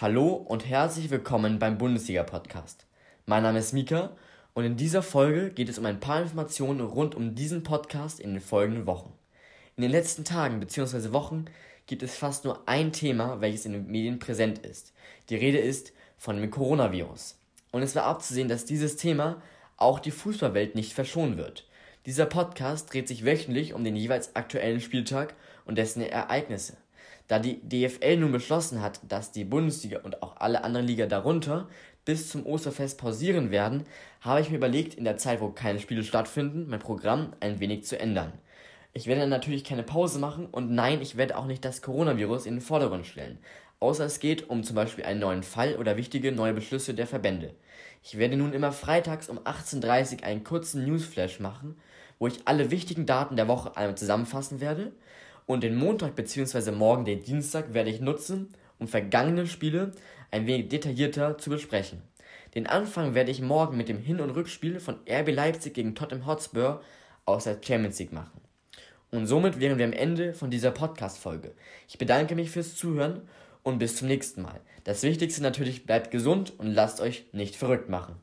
Hallo und herzlich willkommen beim Bundesliga-Podcast. Mein Name ist Mika und in dieser Folge geht es um ein paar Informationen rund um diesen Podcast in den folgenden Wochen. In den letzten Tagen bzw. Wochen gibt es fast nur ein Thema, welches in den Medien präsent ist. Die Rede ist von dem Coronavirus. Und es war abzusehen, dass dieses Thema auch die Fußballwelt nicht verschonen wird. Dieser Podcast dreht sich wöchentlich um den jeweils aktuellen Spieltag und dessen Ereignisse. Da die DFL nun beschlossen hat, dass die Bundesliga und auch alle anderen Liga darunter bis zum Osterfest pausieren werden, habe ich mir überlegt, in der Zeit, wo keine Spiele stattfinden, mein Programm ein wenig zu ändern. Ich werde natürlich keine Pause machen und nein, ich werde auch nicht das Coronavirus in den Vordergrund stellen, außer es geht um zum Beispiel einen neuen Fall oder wichtige neue Beschlüsse der Verbände. Ich werde nun immer freitags um 18.30 Uhr einen kurzen Newsflash machen, wo ich alle wichtigen Daten der Woche einmal zusammenfassen werde und den Montag bzw. morgen den Dienstag werde ich nutzen, um vergangene Spiele ein wenig detaillierter zu besprechen. Den Anfang werde ich morgen mit dem Hin- und Rückspiel von RB Leipzig gegen Tottenham Hotspur aus der Champions League machen. Und somit wären wir am Ende von dieser Podcast-Folge. Ich bedanke mich fürs Zuhören und bis zum nächsten Mal. Das Wichtigste natürlich bleibt gesund und lasst euch nicht verrückt machen.